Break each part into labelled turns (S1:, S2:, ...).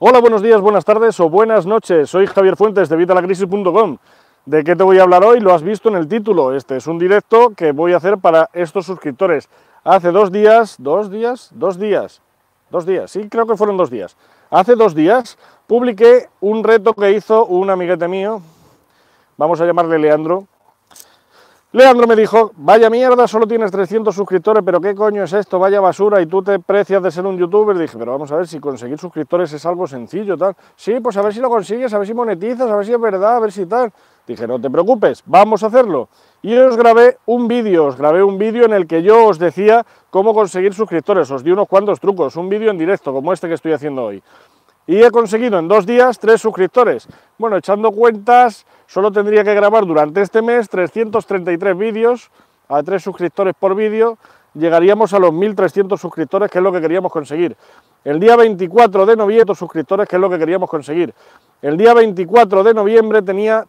S1: Hola, buenos días, buenas tardes o buenas noches. Soy Javier Fuentes de Vitalacrisis.com. ¿De qué te voy a hablar hoy? Lo has visto en el título. Este es un directo que voy a hacer para estos suscriptores. Hace dos días, dos días, dos días, dos días, sí, creo que fueron dos días. Hace dos días publiqué un reto que hizo un amiguete mío, vamos a llamarle Leandro, Leandro me dijo, vaya mierda, solo tienes 300 suscriptores, pero qué coño es esto, vaya basura, y tú te precias de ser un youtuber. Dije, pero vamos a ver si conseguir suscriptores es algo sencillo, tal. Sí, pues a ver si lo consigues, a ver si monetizas, a ver si es verdad, a ver si tal. Dije, no te preocupes, vamos a hacerlo. Y os grabé un vídeo, os grabé un vídeo en el que yo os decía cómo conseguir suscriptores, os di unos cuantos trucos, un vídeo en directo, como este que estoy haciendo hoy. Y he conseguido en dos días tres suscriptores. Bueno, echando cuentas, solo tendría que grabar durante este mes 333 vídeos a tres suscriptores por vídeo. Llegaríamos a los 1.300 suscriptores, que es lo que queríamos conseguir. El día 24 de noviembre, suscriptores, que es lo que queríamos conseguir. El día 24 de noviembre tenía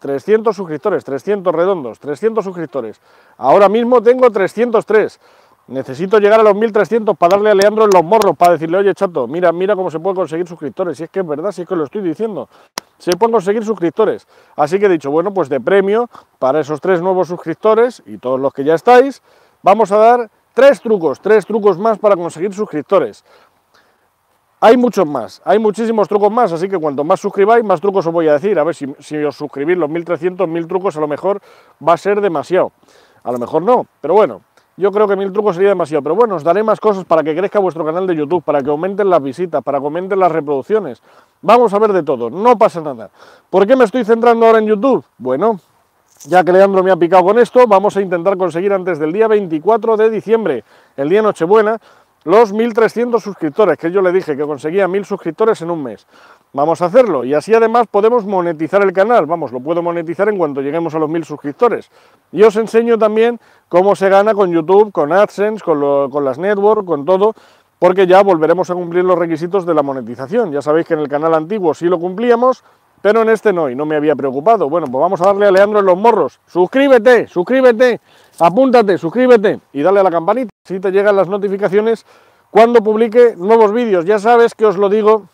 S1: 300 suscriptores, 300 redondos, 300 suscriptores. Ahora mismo tengo 303. Necesito llegar a los 1300 para darle a Leandro en los morros, para decirle, oye chato, mira, mira cómo se puede conseguir suscriptores. Si es que es verdad, si es que lo estoy diciendo. Se pueden conseguir suscriptores. Así que he dicho, bueno, pues de premio para esos tres nuevos suscriptores y todos los que ya estáis, vamos a dar tres trucos, tres trucos más para conseguir suscriptores. Hay muchos más, hay muchísimos trucos más, así que cuanto más suscribáis, más trucos os voy a decir. A ver si, si os suscribís los 1300, 1000 trucos, a lo mejor va a ser demasiado. A lo mejor no, pero bueno, yo creo que mil trucos sería demasiado, pero bueno, os daré más cosas para que crezca vuestro canal de YouTube, para que aumenten las visitas, para que aumenten las reproducciones. Vamos a ver de todo, no pasa nada. ¿Por qué me estoy centrando ahora en YouTube? Bueno, ya que Leandro me ha picado con esto, vamos a intentar conseguir antes del día 24 de diciembre, el día Nochebuena, los 1.300 suscriptores, que yo le dije que conseguía 1.000 suscriptores en un mes. Vamos a hacerlo y así además podemos monetizar el canal, vamos, lo puedo monetizar en cuanto lleguemos a los 1.000 suscriptores. Y os enseño también cómo se gana con YouTube, con AdSense, con, con las network, con todo, porque ya volveremos a cumplir los requisitos de la monetización. Ya sabéis que en el canal antiguo sí lo cumplíamos, pero en este no, y no me había preocupado. Bueno, pues vamos a darle a Leandro en los morros. Suscríbete, suscríbete, apúntate, suscríbete y dale a la campanita, si te llegan las notificaciones cuando publique nuevos vídeos. Ya sabes que os lo digo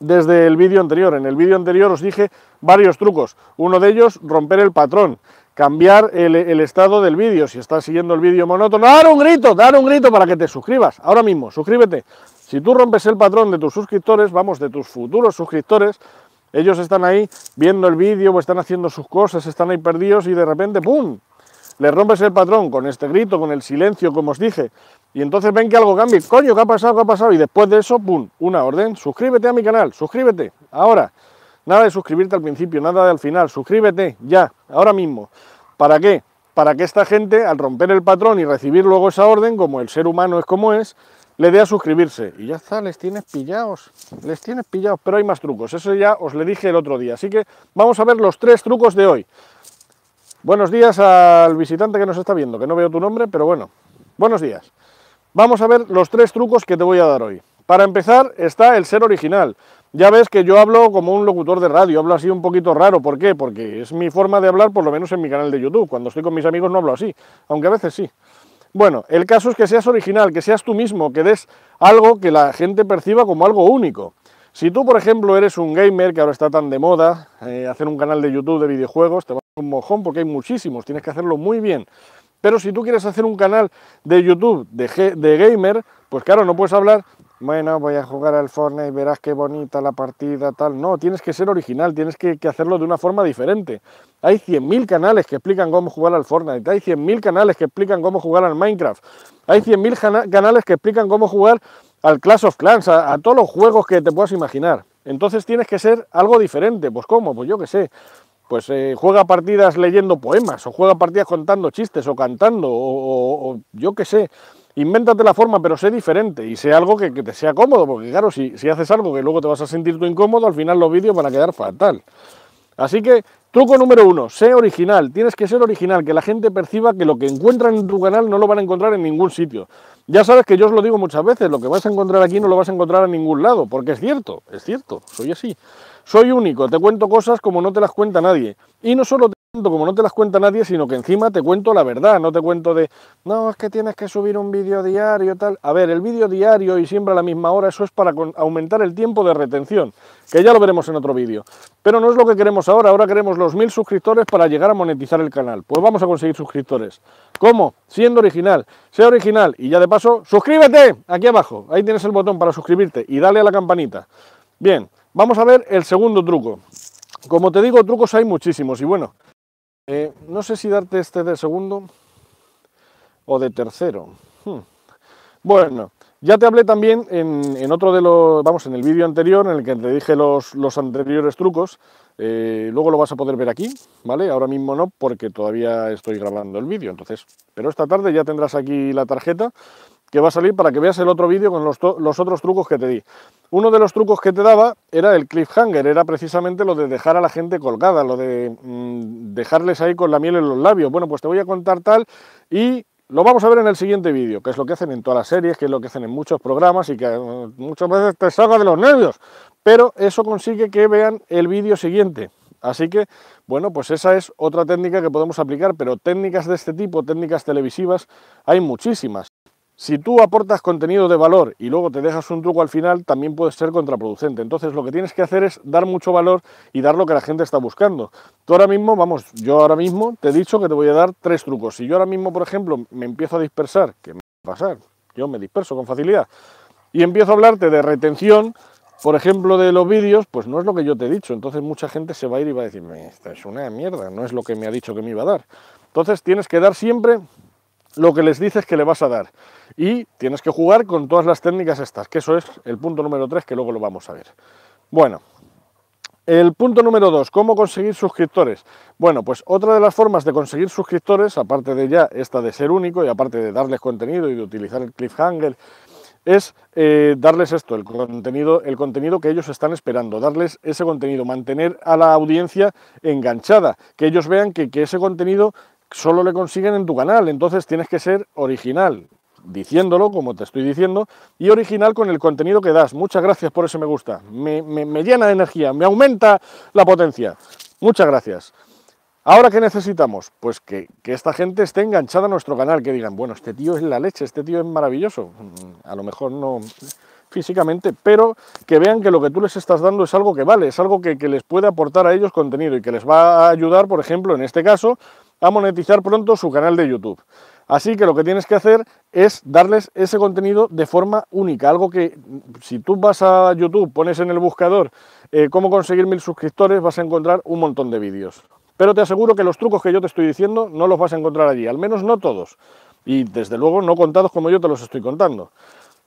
S1: desde el vídeo anterior. En el vídeo anterior os dije varios trucos. Uno de ellos, romper el patrón, cambiar el, estado del vídeo. Si estás siguiendo el vídeo monótono, dar un grito, dar un grito para que te suscribas. Ahora mismo, suscríbete. Si tú rompes el patrón de tus suscriptores, vamos, de tus futuros suscriptores, ellos están ahí viendo el vídeo o están haciendo sus cosas, están ahí perdidos y de repente, ¡pum!, le rompes el patrón con este grito, con el silencio, como os dije, y entonces ven que algo cambia, coño, ¿qué ha pasado? ¿Qué ha pasado? Y después de eso, ¡pum!, una orden, suscríbete a mi canal, suscríbete, ahora, nada de suscribirte al principio, nada de al final, suscríbete ya, ahora mismo. ¿Para qué? Para que esta gente, al romper el patrón y recibir luego esa orden, como el ser humano es como es, le dé a suscribirse. Y ya está, les tienes pillados, les tienes pillados, pero hay más trucos, eso ya os le dije el otro día. Así que vamos a ver los tres trucos de hoy. Buenos días al visitante que nos está viendo, que no veo tu nombre, pero bueno, buenos días. Vamos a ver los tres trucos que te voy a dar hoy. Para empezar está el ser original. Ya ves que yo hablo como un locutor de radio, hablo así un poquito raro. ¿Por qué? Porque es mi forma de hablar, por lo menos en mi canal de YouTube. Cuando estoy con mis amigos no hablo así, aunque a veces sí. Bueno, el caso es que seas original, que seas tú mismo, que des algo que la gente perciba como algo único. Si tú, por ejemplo, eres un gamer, que ahora está tan de moda, eh, hacer un canal de YouTube de videojuegos, te va a un mojón porque hay muchísimos, tienes que hacerlo muy bien. Pero si tú quieres hacer un canal de YouTube de, de gamer, pues claro, no puedes hablar bueno, voy a jugar al Fortnite, verás qué bonita la partida, tal. No, tienes que ser original, tienes que, hacerlo de una forma diferente. Hay 100.000 canales que explican cómo jugar al Fortnite, hay 100.000 canales que explican cómo jugar al Minecraft, hay 100.000 canales que explican cómo jugar al Clash of Clans, a, todos los juegos que te puedas imaginar. Entonces tienes que ser algo diferente. Pues ¿cómo? Pues yo qué sé. Pues eh, juega partidas leyendo poemas, o juega partidas contando chistes, o cantando, o yo qué sé invéntate la forma, pero sé diferente y sé algo que, te sea cómodo, porque claro, si, si, haces algo que luego te vas a sentir tú incómodo, al final los vídeos van a quedar fatal. Así que, truco número uno, sé original, tienes que ser original, que la gente perciba que lo que encuentran en tu canal no lo van a encontrar en ningún sitio. Ya sabes que yo os lo digo muchas veces, lo que vas a encontrar aquí no lo vas a encontrar en ningún lado, porque es cierto, es cierto, soy así. Soy único, te cuento cosas como no te las cuenta nadie. Y no solo como no te las cuenta nadie, sino que encima te cuento la verdad, no te cuento de, no, es que tienes que subir un vídeo diario, tal. A ver, el vídeo diario y siempre a la misma hora, eso es para aumentar el tiempo de retención, que ya lo veremos en otro vídeo. Pero no es lo que queremos ahora, ahora queremos los mil suscriptores para llegar a monetizar el canal. Pues vamos a conseguir suscriptores. ¿Cómo? Siendo original. Sea original y ya de paso, suscríbete aquí abajo. Ahí tienes el botón para suscribirte y dale a la campanita. Bien, vamos a ver el segundo truco. Como te digo, trucos hay muchísimos y bueno, eh, no sé si darte este de segundo o de tercero. Hmm. Bueno, ya te hablé también en, otro de los, vamos, en el vídeo anterior en el que te dije los, anteriores trucos. Eh, luego lo vas a poder ver aquí, ¿vale? Ahora mismo no, porque todavía estoy grabando el vídeo, entonces. Pero esta tarde ya tendrás aquí la tarjeta que va a salir para que veas el otro vídeo con los, otros trucos que te di. Uno de los trucos que te daba era el cliffhanger, era precisamente lo de dejar a la gente colgada, lo de mm, dejarles ahí con la miel en los labios. Bueno, pues te voy a contar tal y lo vamos a ver en el siguiente vídeo, que es lo que hacen en todas las series, que es lo que hacen en muchos programas y que eh, muchas veces te salga de los nervios. Pero eso consigue que vean el vídeo siguiente. Así que, bueno, pues esa es otra técnica que podemos aplicar, pero técnicas de este tipo, técnicas televisivas, hay muchísimas. Si tú aportas contenido de valor y luego te dejas un truco al final, también puede ser contraproducente. Entonces lo que tienes que hacer es dar mucho valor y dar lo que la gente está buscando. Tú ahora mismo, vamos, yo ahora mismo te he dicho que te voy a dar tres trucos. Si yo ahora mismo, por ejemplo, me empiezo a dispersar, ¿qué me va a pasar? Yo me disperso con facilidad. Y empiezo a hablarte de retención, por ejemplo, de los vídeos, pues no es lo que yo te he dicho. Entonces mucha gente se va a ir y va a decirme, esta es una mierda, no es lo que me ha dicho que me iba a dar. Entonces tienes que dar siempre lo que les dices que le vas a dar. Y tienes que jugar con todas las técnicas estas, que eso es el punto número 3, que luego lo vamos a ver. Bueno, el punto número 2, ¿cómo conseguir suscriptores? Bueno, pues otra de las formas de conseguir suscriptores, aparte de ya esta de ser único y aparte de darles contenido y de utilizar el cliffhanger, es eh, darles esto, el contenido, el contenido que ellos están esperando, darles ese contenido, mantener a la audiencia enganchada, que ellos vean que, que ese contenido solo le consiguen en tu canal, entonces tienes que ser original, diciéndolo como te estoy diciendo, y original con el contenido que das. Muchas gracias por ese me gusta, me, llena de energía, me aumenta la potencia. Muchas gracias. Ahora, ¿qué necesitamos? Pues que, que, esta gente esté enganchada a nuestro canal, que digan, bueno, este tío es la leche, este tío es maravilloso. Mm, a lo mejor no físicamente, pero que vean que lo que tú les estás dando es algo que vale, es algo que, que les puede aportar a ellos contenido y que les va a ayudar, por ejemplo, en este caso, a monetizar pronto su canal de YouTube. Así que lo que tienes que hacer es darles ese contenido de forma única, algo que si tú vas a YouTube, pones en el buscador eh, cómo conseguir mil suscriptores, vas a encontrar un montón de vídeos. Pero te aseguro que los trucos que yo te estoy diciendo no los vas a encontrar allí, al menos no todos. Y desde luego no contados como yo te los estoy contando.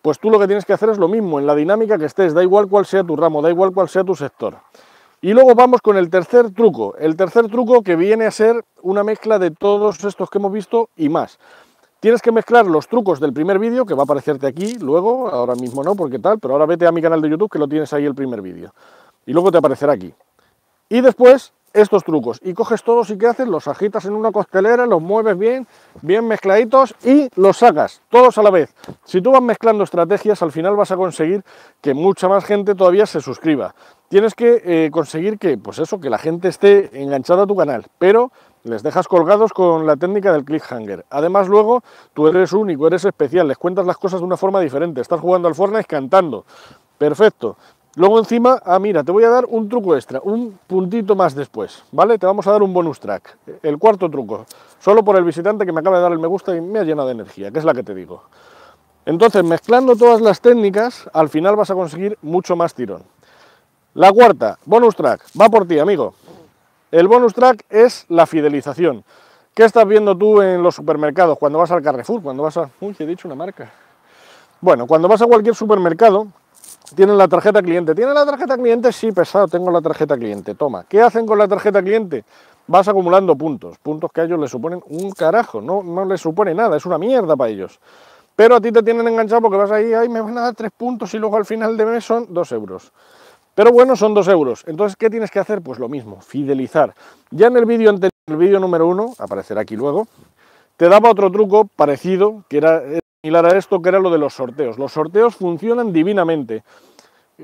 S1: Pues tú lo que tienes que hacer es lo mismo, en la dinámica que estés, da igual cuál sea tu ramo, da igual cuál sea tu sector. Y luego vamos con el tercer truco. El tercer truco que viene a ser una mezcla de todos estos que hemos visto y más. Tienes que mezclar los trucos del primer vídeo, que va a aparecerte aquí luego, ahora mismo no, porque tal, pero ahora vete a mi canal de YouTube que lo tienes ahí el primer vídeo. Y luego te aparecerá aquí. Y después estos trucos y coges todos y ¿qué haces? Los agitas en una costelera, los mueves bien, bien mezcladitos y los sacas, todos a la vez. Si tú vas mezclando estrategias, al final vas a conseguir que mucha más gente todavía se suscriba. Tienes que eh, conseguir que, pues eso, que la gente esté enganchada a tu canal, pero les dejas colgados con la técnica del cliffhanger. Además, luego, tú eres único, eres especial, les cuentas las cosas de una forma diferente. Estás jugando al Fortnite cantando. Perfecto. Luego encima, ah mira, te voy a dar un truco extra, un puntito más después, ¿vale? Te vamos a dar un bonus track, el cuarto truco, solo por el visitante que me acaba de dar el me gusta y me ha llenado de energía, que es la que te digo. Entonces, mezclando todas las técnicas, al final vas a conseguir mucho más tirón. La cuarta, bonus track, va por ti, amigo. El bonus track es la fidelización. ¿Qué estás viendo tú en los supermercados cuando vas al Carrefour, cuando vas a... Uy, he dicho una marca. Bueno, cuando vas a cualquier supermercado, tienen la tarjeta cliente. ¿Tienen la tarjeta cliente? Sí, pesado, tengo la tarjeta cliente. Toma. ¿Qué hacen con la tarjeta cliente? Vas acumulando puntos. Puntos que a ellos les suponen un carajo. No, no les supone nada. Es una mierda para ellos. Pero a ti te tienen enganchado porque vas ahí, ay, me van a dar tres puntos y luego al final de mes son dos euros. Pero bueno, son dos euros. Entonces, ¿qué tienes que hacer? Pues lo mismo, fidelizar. Ya en el vídeo anterior, el vídeo número uno, aparecerá aquí luego, te daba otro truco parecido, que era similar a esto, que era lo de los sorteos. Los sorteos funcionan divinamente.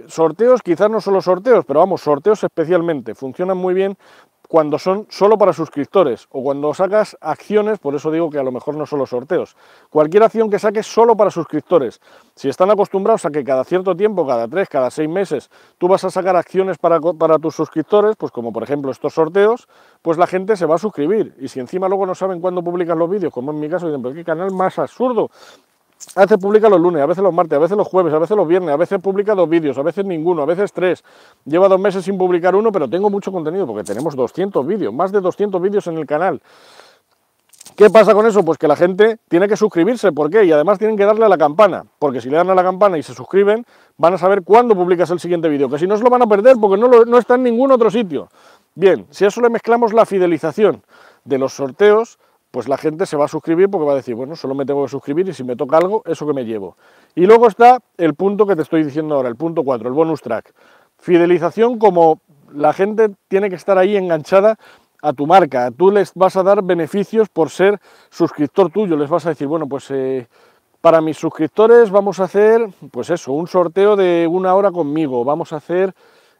S1: Sorteos, quizás no solo sorteos, pero vamos, sorteos especialmente, funcionan muy bien cuando son solo para suscriptores o cuando sacas acciones, por eso digo que a lo mejor no solo sorteos, cualquier acción que saques solo para suscriptores. Si están acostumbrados a que cada cierto tiempo, cada tres, cada seis meses, tú vas a sacar acciones para, para tus suscriptores, pues como por ejemplo estos sorteos, pues la gente se va a suscribir. Y si encima luego no saben cuándo publican los vídeos, como en mi caso, dicen, pero qué canal más absurdo, a veces publica los lunes, a veces los martes, a veces los jueves, a veces los viernes, a veces publica dos vídeos, a veces ninguno, a veces tres. Lleva dos meses sin publicar uno, pero tengo mucho contenido porque tenemos 200 vídeos, más de 200 vídeos en el canal. ¿Qué pasa con eso? Pues que la gente tiene que suscribirse, ¿por qué? Y además tienen que darle a la campana, porque si le dan a la campana y se suscriben, van a saber cuándo publicas el siguiente vídeo, que si no se lo van a perder porque no, no está en ningún otro sitio. Bien, si a eso le mezclamos la fidelización de los sorteos, pues la gente se va a suscribir porque va a decir, bueno, solo me tengo que suscribir y si me toca algo, eso que me llevo. Y luego está el punto que te estoy diciendo ahora, el punto 4, el bonus track. Fidelización como la gente tiene que estar ahí enganchada a tu marca, tú les vas a dar beneficios por ser suscriptor tuyo, les vas a decir, bueno, pues eh, para mis suscriptores vamos a hacer, pues eso, un sorteo de una hora conmigo, vamos a hacer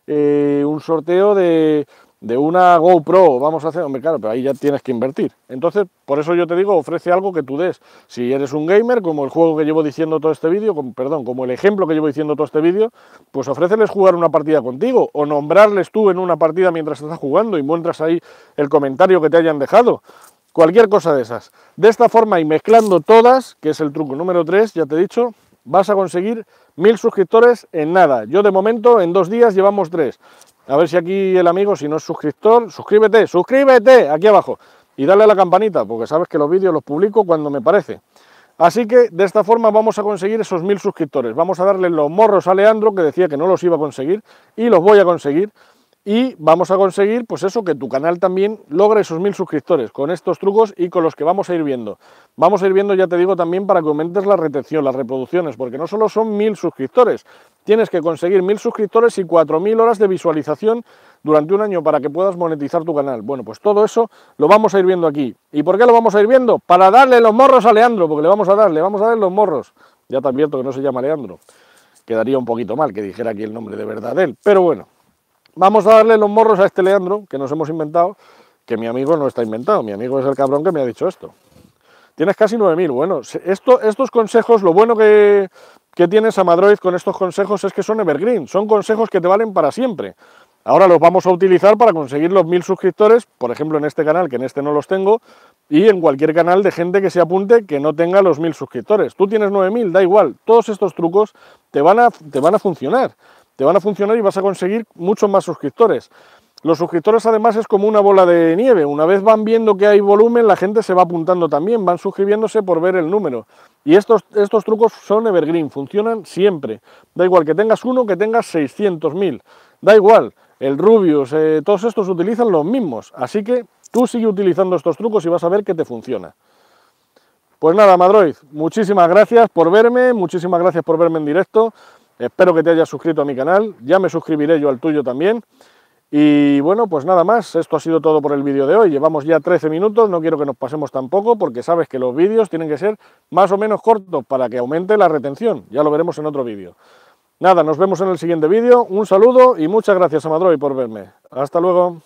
S1: eh, un sorteo de de una GoPro, vamos a hacer, hombre, claro, pero ahí ya tienes que invertir. Entonces, por eso yo te digo, ofrece algo que tú des. Si eres un gamer, como el juego que llevo diciendo todo este vídeo, perdón, como el ejemplo que llevo diciendo todo este vídeo, pues ofréceles jugar una partida contigo o nombrarles tú en una partida mientras estás jugando y muestras ahí el comentario que te hayan dejado. Cualquier cosa de esas. De esta forma y mezclando todas, que es el truco número 3, ya te he dicho, vas a conseguir mil suscriptores en nada. Yo de momento en dos días llevamos tres. A ver si aquí el amigo, si no es suscriptor, suscríbete, suscríbete aquí abajo y dale a la campanita, porque sabes que los vídeos los publico cuando me parece. Así que de esta forma vamos a conseguir esos mil suscriptores. Vamos a darle los morros a Leandro, que decía que no los iba a conseguir, y los voy a conseguir y vamos a conseguir, pues eso, que tu canal también logre esos mil suscriptores con estos trucos y con los que vamos a ir viendo. Vamos a ir viendo, ya te digo, también para que aumentes la retención, las reproducciones, porque no solo son mil suscriptores, tienes que conseguir mil suscriptores y cuatro mil horas de visualización durante un año para que puedas monetizar tu canal. Bueno, pues todo eso lo vamos a ir viendo aquí. ¿Y por qué lo vamos a ir viendo? Para darle los morros a Leandro, porque le vamos a dar, le vamos a dar los morros. Ya te advierto que no se llama Leandro. Quedaría un poquito mal que dijera aquí el nombre de verdad de él, pero bueno. Vamos a darle los morros a este Leandro, que nos hemos inventado, que mi amigo no está inventado, mi amigo es el cabrón que me ha dicho esto. Tienes casi 9.000, bueno, esto, estos consejos, lo bueno que, que tienes a Madroid con estos consejos es que son evergreen, son consejos que te valen para siempre. Ahora los vamos a utilizar para conseguir los 1.000 suscriptores, por ejemplo en este canal, que en este no los tengo, y en cualquier canal de gente que se apunte que no tenga los 1.000 suscriptores. Tú tienes 9.000, da igual, todos estos trucos te van a, te van a funcionar te van a funcionar y vas a conseguir muchos más suscriptores. Los suscriptores además es como una bola de nieve, una vez van viendo que hay volumen, la gente se va apuntando también, van suscribiéndose por ver el número. Y estos, estos trucos son evergreen, funcionan siempre. Da igual que tengas uno, que tengas 600.000, da igual, el Rubius, eh, todos estos utilizan los mismos. Así que tú sigue utilizando estos trucos y vas a ver que te funciona. Pues nada, Madroid, muchísimas gracias por verme, muchísimas gracias por verme en directo. Espero que te hayas suscrito a mi canal, ya me suscribiré yo al tuyo también. Y bueno, pues nada más, esto ha sido todo por el vídeo de hoy. Llevamos ya 13 minutos, no quiero que nos pasemos tampoco, porque sabes que los vídeos tienen que ser más o menos cortos para que aumente la retención. Ya lo veremos en otro vídeo. Nada, nos vemos en el siguiente vídeo. Un saludo y muchas gracias a Madroy por verme. Hasta luego.